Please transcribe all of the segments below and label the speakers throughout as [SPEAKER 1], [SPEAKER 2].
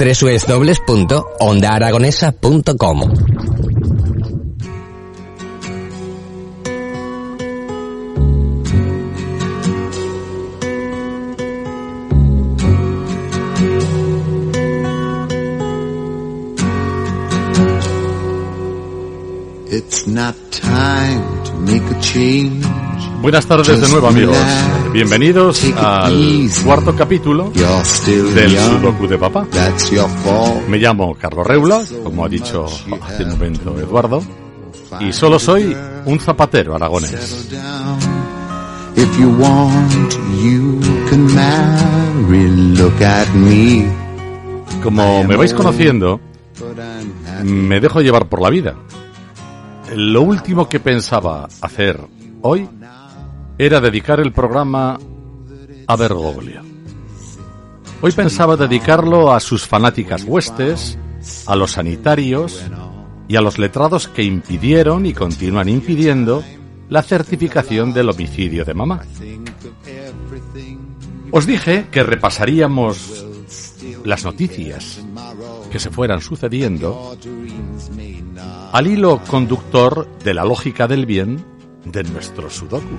[SPEAKER 1] www.ondaaragonesa.com
[SPEAKER 2] It's not time to make a change.
[SPEAKER 3] Buenas tardes de nuevo amigos. Bienvenidos al cuarto capítulo del Sudoku de Papá. Me llamo Carlos Reula, como ha dicho hace un momento Eduardo, y solo soy un zapatero aragonés. Como me vais conociendo, me dejo llevar por la vida. Lo último que pensaba hacer hoy era dedicar el programa a Bergoglio. Hoy pensaba dedicarlo a sus fanáticas huestes, a los sanitarios y a los letrados que impidieron y continúan impidiendo la certificación del homicidio de mamá. Os dije que repasaríamos las noticias que se fueran sucediendo al hilo conductor de la lógica del bien de nuestro Sudoku.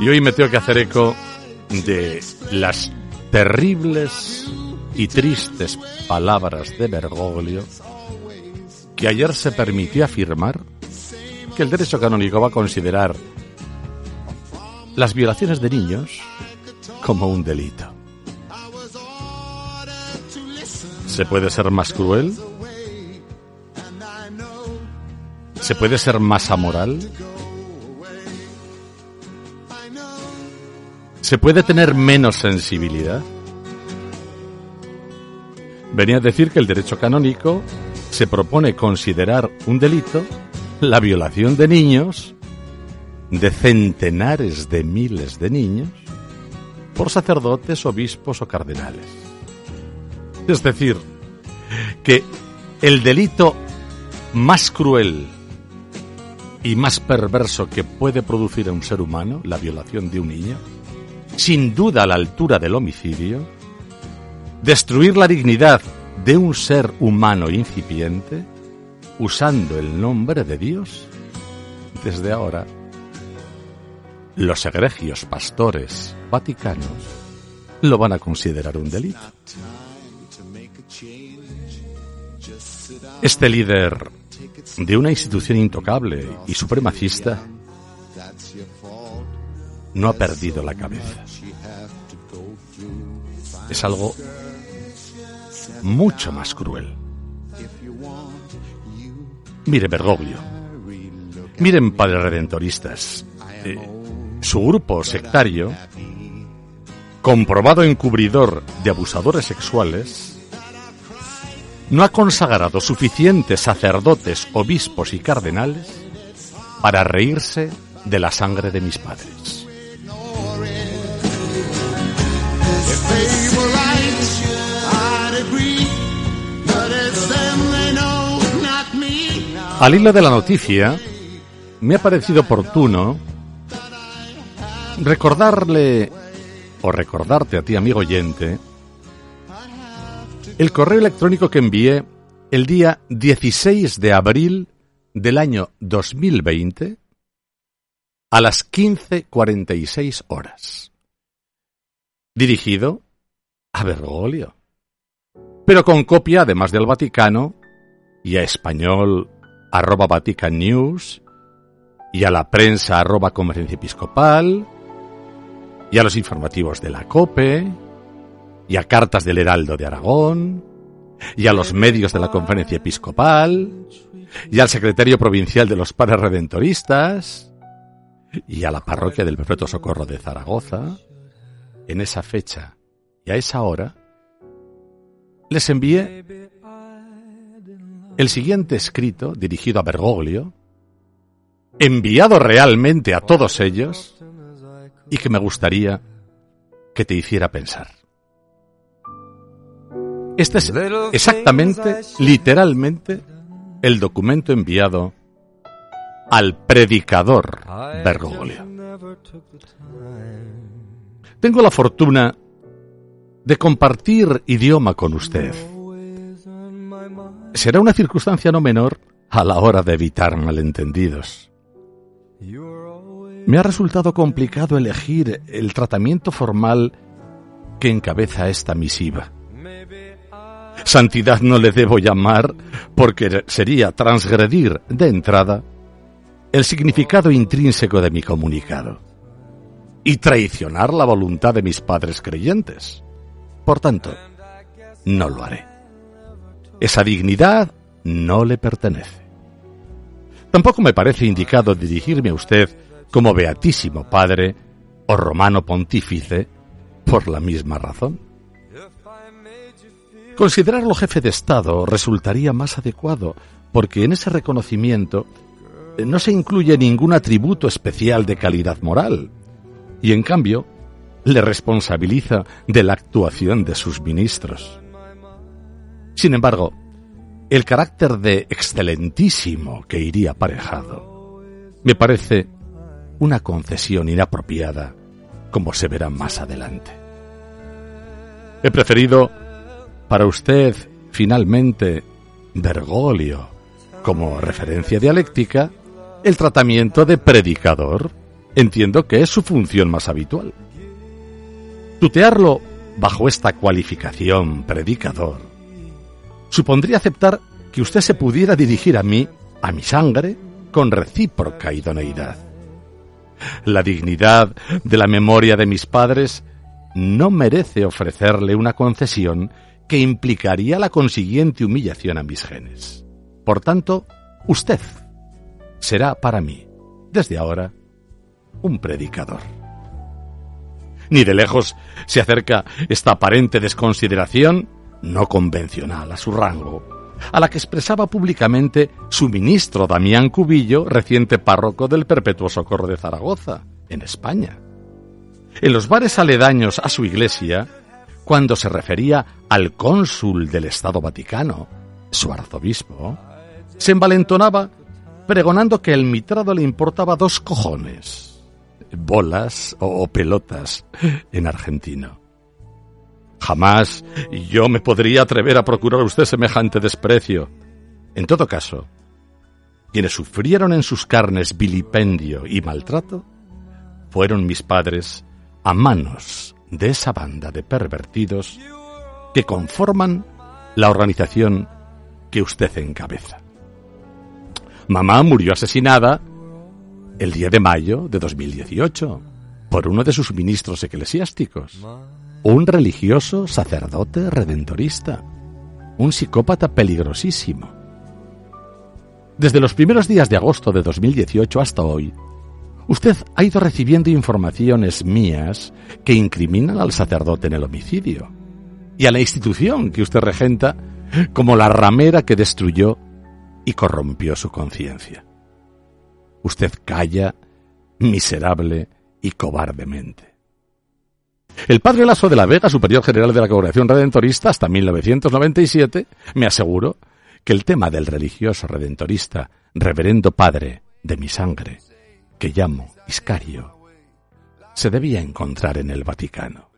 [SPEAKER 3] Y hoy me tengo que hacer eco de las terribles y tristes palabras de Bergoglio que ayer se permitió afirmar que el derecho canónico va a considerar las violaciones de niños como un delito. ¿Se puede ser más cruel? ¿Se puede ser más amoral? ¿Se puede tener menos sensibilidad? Venía a decir que el derecho canónico se propone considerar un delito la violación de niños, de centenares de miles de niños, por sacerdotes, obispos o cardenales. Es decir, que el delito más cruel y más perverso que puede producir a un ser humano, la violación de un niño, sin duda a la altura del homicidio, destruir la dignidad de un ser humano incipiente, usando el nombre de Dios, desde ahora, los egregios pastores vaticanos lo van a considerar un delito. Este líder de una institución intocable y supremacista no ha perdido la cabeza. Es algo mucho más cruel. Mire Bergoglio, miren padres redentoristas, eh, su grupo sectario, comprobado encubridor de abusadores sexuales, no ha consagrado suficientes sacerdotes, obispos y cardenales para reírse de la sangre de mis padres. Al hilo de la noticia, me ha parecido oportuno recordarle o recordarte a ti, amigo oyente, el correo electrónico que envié el día 16 de abril del año 2020 a las 15.46 horas. Dirigido a Bergoglio. Pero con copia, además del Vaticano, y a español arroba Vatican News, y a la prensa arroba Conferencia Episcopal, y a los informativos de la COPE, y a cartas del Heraldo de Aragón, y a los medios de la Conferencia Episcopal, y al secretario provincial de los Padres Redentoristas, y a la parroquia del Perpetuo Socorro de Zaragoza, en esa fecha y a esa hora, les envié el siguiente escrito dirigido a Bergoglio, enviado realmente a todos ellos y que me gustaría que te hiciera pensar. Este es exactamente, literalmente, el documento enviado al predicador Bergoglio. Tengo la fortuna de compartir idioma con usted. Será una circunstancia no menor a la hora de evitar malentendidos. Me ha resultado complicado elegir el tratamiento formal que encabeza esta misiva. Santidad no le debo llamar porque sería transgredir de entrada el significado intrínseco de mi comunicado y traicionar la voluntad de mis padres creyentes. Por tanto, no lo haré. Esa dignidad no le pertenece. Tampoco me parece indicado dirigirme a usted como Beatísimo Padre o Romano Pontífice por la misma razón. Considerarlo jefe de Estado resultaría más adecuado, porque en ese reconocimiento no se incluye ningún atributo especial de calidad moral, y en cambio le responsabiliza de la actuación de sus ministros. Sin embargo, el carácter de excelentísimo que iría aparejado me parece una concesión inapropiada, como se verá más adelante. He preferido para usted, finalmente, Bergoglio, como referencia dialéctica, el tratamiento de predicador, entiendo que es su función más habitual. Tutearlo bajo esta cualificación predicador supondría aceptar que usted se pudiera dirigir a mí, a mi sangre, con recíproca idoneidad. La dignidad de la memoria de mis padres no merece ofrecerle una concesión que implicaría la consiguiente humillación a mis genes. Por tanto, usted será para mí, desde ahora, un predicador. Ni de lejos se acerca esta aparente desconsideración, no convencional a su rango, a la que expresaba públicamente su ministro Damián Cubillo, reciente párroco del Perpetuo Socorro de Zaragoza, en España. En los bares aledaños a su iglesia, cuando se refería al cónsul del Estado Vaticano, su arzobispo, se envalentonaba pregonando que el mitrado le importaba dos cojones, bolas o, pelotas en argentino. Jamás yo me podría atrever a procurar a usted semejante desprecio. En todo caso, quienes sufrieron en sus carnes vilipendio y maltrato fueron mis padres a manos de esa banda de pervertidos que conforman la organización que usted encabeza. Mamá murió asesinada el 10 de mayo de 2018 por uno de sus ministros eclesiásticos, un religioso sacerdote redentorista, un psicópata peligrosísimo. Desde los primeros días de agosto de 2018 hasta hoy, usted ha ido recibiendo informaciones mías que incriminan al sacerdote en el homicidio y a la institución que usted regenta como la ramera que destruyó y corrompió su conciencia. Usted calla miserable y cobardemente. El padre Lazo de la Vega, superior general de la Congregación Redentorista hasta 1997, me aseguró que el tema del religioso redentorista, reverendo padre de mi sangre, que llamo Iscario, se debía encontrar en el Vaticano.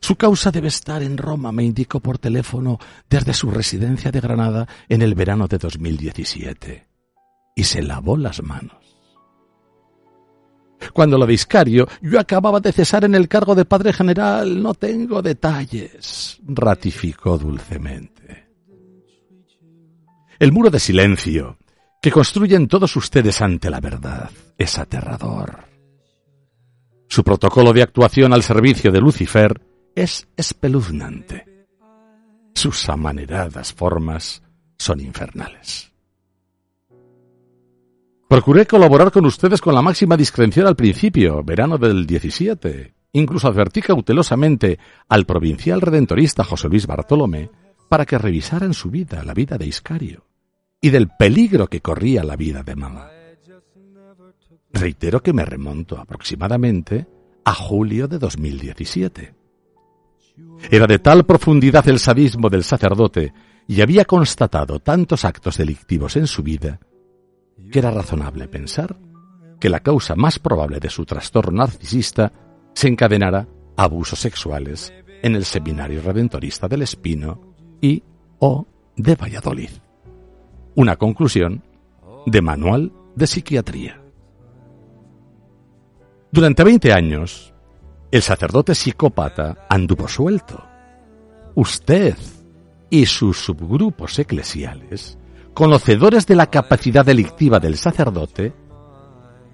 [SPEAKER 3] Su causa debe estar en Roma, me indicó por teléfono desde su residencia de Granada en el verano de 2017. Y se lavó las manos. Cuando lo de yo acababa de cesar en el cargo de padre general. No tengo detalles, ratificó dulcemente. El muro de silencio que construyen todos ustedes ante la verdad es aterrador. Su protocolo de actuación al servicio de Lucifer es espeluznante. Sus amaneradas formas son infernales. Procuré colaborar con ustedes con la máxima discreción al principio, verano del 17, incluso advertí cautelosamente al provincial redentorista José Luis Bartolomé para que revisaran su vida, la vida de Iscario, y del peligro que corría la vida de mamá. Reitero que me remonto aproximadamente a julio de 2017. Era de tal profundidad el sadismo del sacerdote y había constatado tantos actos delictivos en su vida que era razonable pensar que la causa más probable de su trastorno narcisista se encadenara abusos sexuales en el Seminario Redentorista del Espino y o de Valladolid. Una conclusión de Manual de Psiquiatría. Durante 20 años, el sacerdote psicópata anduvo suelto. Usted y sus subgrupos eclesiales, conocedores de la capacidad delictiva del sacerdote,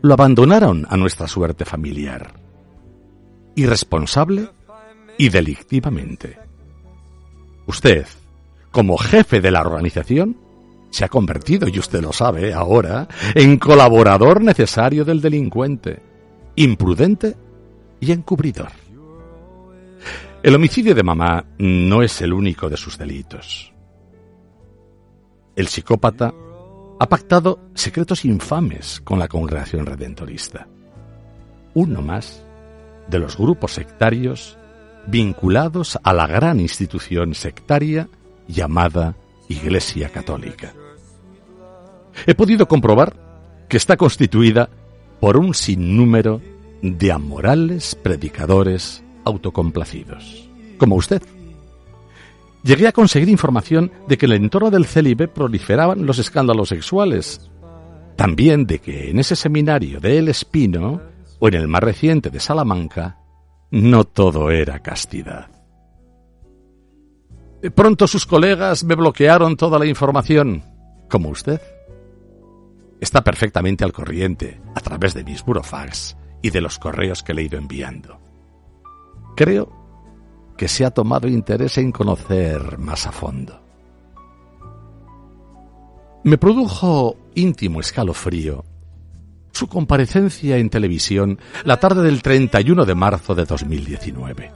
[SPEAKER 3] lo abandonaron a nuestra suerte familiar, irresponsable y delictivamente. Usted, como jefe de la organización, se ha convertido, y usted lo sabe ahora, en colaborador necesario del delincuente imprudente y encubridor. El homicidio de mamá no es el único de sus delitos. El psicópata ha pactado secretos infames con la congregación redentorista. Uno más de los grupos sectarios vinculados a la gran institución sectaria llamada Iglesia Católica. He podido comprobar que está constituida por un sinnúmero de amorales predicadores autocomplacidos, como usted. Llegué a conseguir información de que en el entorno del célibe proliferaban los escándalos sexuales, también de que en ese seminario de El Espino o en el más reciente de Salamanca, no todo era castidad. Pronto sus colegas me bloquearon toda la información, como usted está perfectamente al corriente a través de mis burofax y de los correos que le he ido enviando. Creo que se ha tomado interés en conocer más a fondo. Me produjo íntimo escalofrío su comparecencia en televisión la tarde del 31 de marzo de 2019.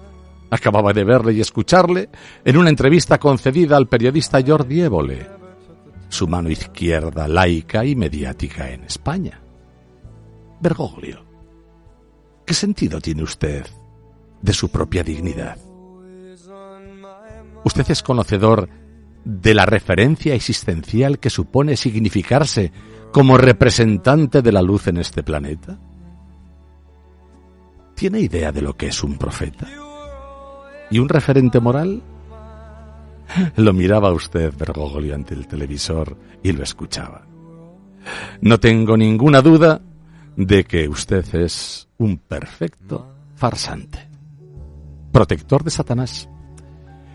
[SPEAKER 3] Acababa de verle y escucharle en una entrevista concedida al periodista Jordi Évole, su mano izquierda laica y mediática en España. Bergoglio, ¿qué sentido tiene usted de su propia dignidad? ¿Usted es conocedor de la referencia existencial que supone significarse como representante de la luz en este planeta? ¿Tiene idea de lo que es un profeta? ¿Y un referente moral? Lo miraba usted, Bergoglio, ante el televisor y lo escuchaba. No tengo ninguna duda de que usted es un perfecto farsante, protector de Satanás.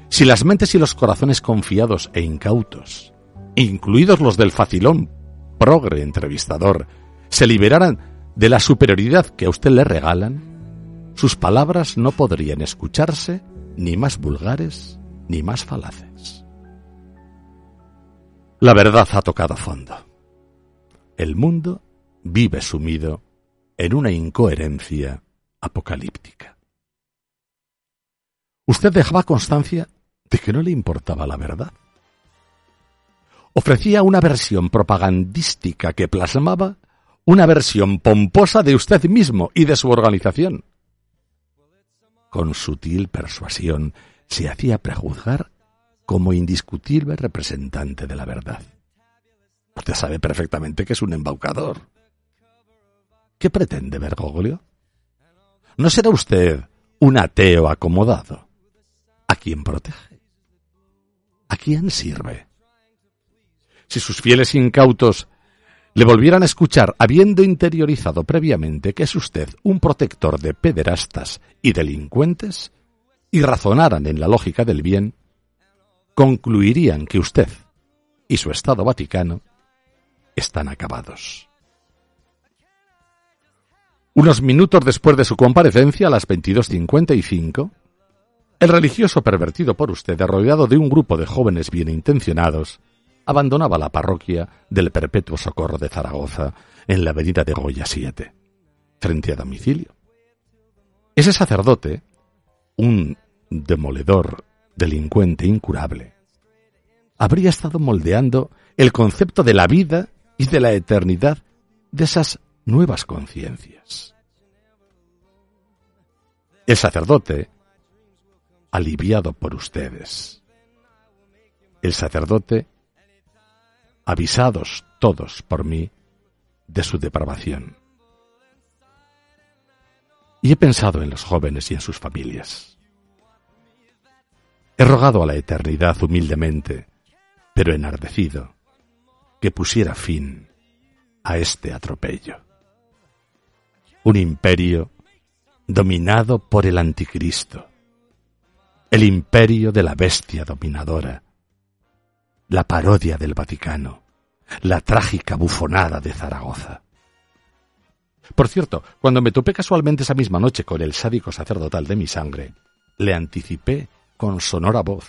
[SPEAKER 3] Si las mentes y los corazones confiados e incautos, incluidos los del facilón progre entrevistador, se liberaran de la superioridad que a usted le regalan, sus palabras no podrían escucharse ni más vulgares ni más falaces. La verdad ha tocado fondo. El mundo vive sumido en una incoherencia apocalíptica. Usted dejaba constancia de que no le importaba la verdad. Ofrecía una versión propagandística que plasmaba una versión pomposa de usted mismo y de su organización. Con sutil persuasión se hacía prejuzgar como indiscutible representante de la verdad. Usted sabe perfectamente que es un embaucador. ¿Qué pretende Bergoglio? ¿No será usted un ateo acomodado? ¿A quién protege? ¿A quién sirve? Si sus fieles incautos le volvieran a escuchar habiendo interiorizado previamente que es usted un protector de pederastas y delincuentes, y razonaran en la lógica del bien, concluirían que usted y su Estado Vaticano están acabados. Unos minutos después de su comparecencia, a las 22.55, el religioso pervertido por usted, rodeado de un grupo de jóvenes bien intencionados, abandonaba la parroquia del Perpetuo Socorro de Zaragoza en la avenida de Goya 7, frente a domicilio. Ese sacerdote, un demoledor, delincuente incurable, habría estado moldeando el concepto de la vida y de la eternidad de esas nuevas conciencias. El sacerdote, aliviado por ustedes. El sacerdote, avisados todos por mí de su depravación. Y he pensado en los jóvenes y en sus familias. He rogado a la eternidad humildemente, pero enardecido, que pusiera fin a este atropello. Un imperio dominado por el anticristo, el imperio de la bestia dominadora, la parodia del Vaticano, la trágica bufonada de Zaragoza. Por cierto, cuando me topé casualmente esa misma noche con el sádico sacerdotal de mi sangre, le anticipé con sonora voz,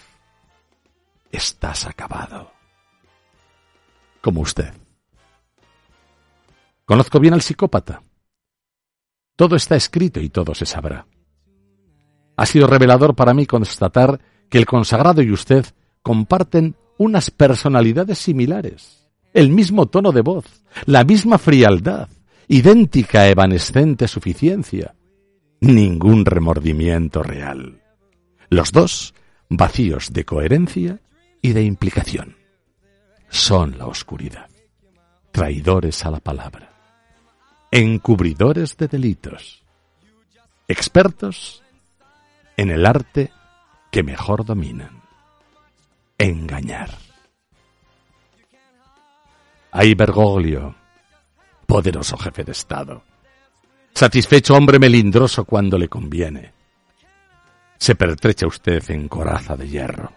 [SPEAKER 3] Estás acabado. Como usted. Conozco bien al psicópata. Todo está escrito y todo se sabrá. Ha sido revelador para mí constatar que el consagrado y usted comparten unas personalidades similares, el mismo tono de voz, la misma frialdad, idéntica evanescente suficiencia, ningún remordimiento real. Los dos vacíos de coherencia y de implicación. Son la oscuridad, traidores a la palabra encubridores de delitos, expertos en el arte que mejor dominan, engañar. Hay Bergoglio, poderoso jefe de Estado, satisfecho hombre melindroso cuando le conviene. Se pertrecha usted en coraza de hierro.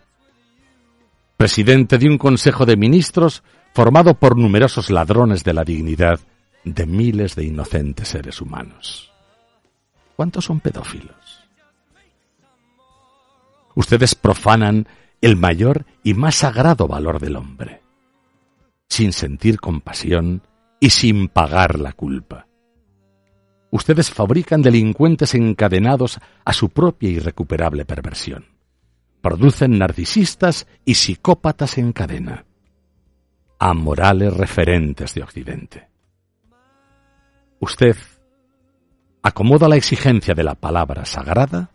[SPEAKER 3] Presidente de un Consejo de Ministros formado por numerosos ladrones de la dignidad de miles de inocentes seres humanos. ¿Cuántos son pedófilos? Ustedes profanan el mayor y más sagrado valor del hombre, sin sentir compasión y sin pagar la culpa. Ustedes fabrican delincuentes encadenados a su propia irrecuperable perversión. Producen narcisistas y psicópatas en cadena. Amorales referentes de Occidente. Usted acomoda la exigencia de la palabra sagrada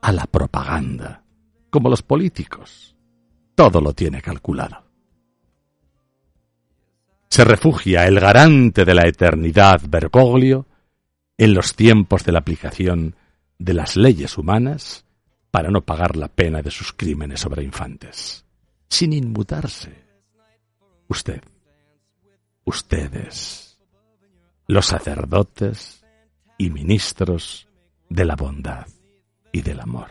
[SPEAKER 3] a la propaganda, como los políticos. Todo lo tiene calculado. Se refugia el garante de la eternidad Bergoglio en los tiempos de la aplicación de las leyes humanas para no pagar la pena de sus crímenes sobre infantes, sin inmutarse. Usted, ustedes los sacerdotes y ministros de la bondad y del amor.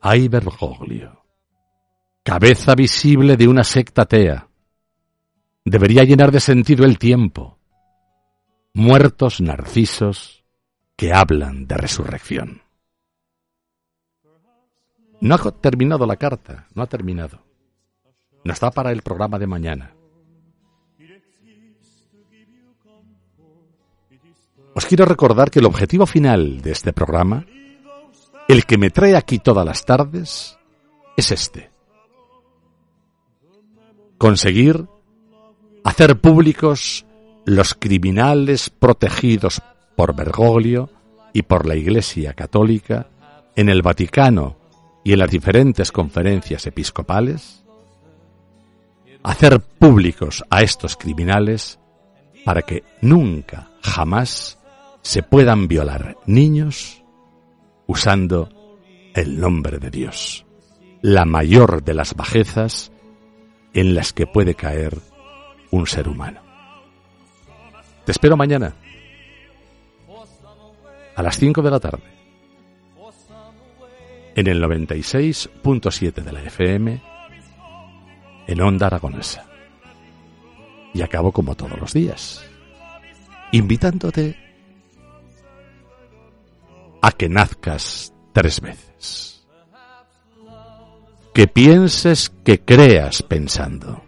[SPEAKER 3] Ay Bergoglio, cabeza visible de una secta atea, debería llenar de sentido el tiempo. Muertos narcisos que hablan de resurrección. No ha terminado la carta, no ha terminado. No está para el programa de mañana. Os quiero recordar que el objetivo final de este programa, el que me trae aquí todas las tardes, es este. Conseguir hacer públicos los criminales protegidos por Bergoglio y por la Iglesia Católica en el Vaticano y en las diferentes conferencias episcopales, hacer públicos a estos criminales para que nunca, jamás se puedan violar niños usando el nombre de Dios, la mayor de las bajezas en las que puede caer un ser humano. Te espero mañana a las 5 de la tarde en el 96.7 de la FM en Onda Aragonesa. Y acabo como todos los días, invitándote a que nazcas tres veces. Que pienses que creas pensando.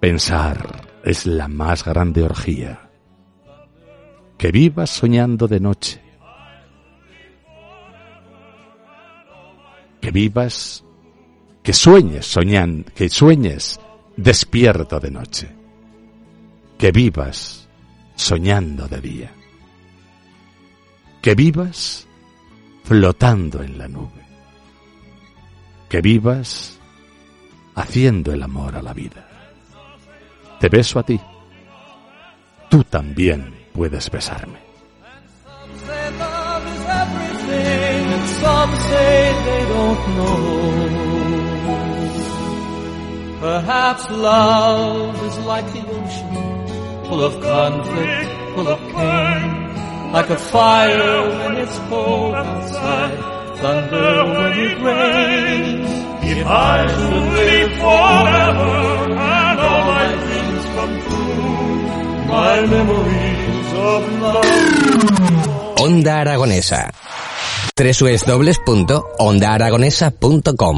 [SPEAKER 3] Pensar es la más grande orgía. que vivas soñando de noche, que vivas, que sueñes soñando, que sueñes despierto de noche, que vivas soñando de día, que vivas flotando en la nube, que vivas haciendo el amor a la vida. Te beso a ti. Tú también puedes besarme.
[SPEAKER 1] Perhaps love is like the ocean, full of conflict, full of pain, like a fire when it's cold outside, thunder when it rains. If I should live forever and all my dreams come true, my memories of love.
[SPEAKER 4] Onda Aragonesa. www.ondaaragonesa.com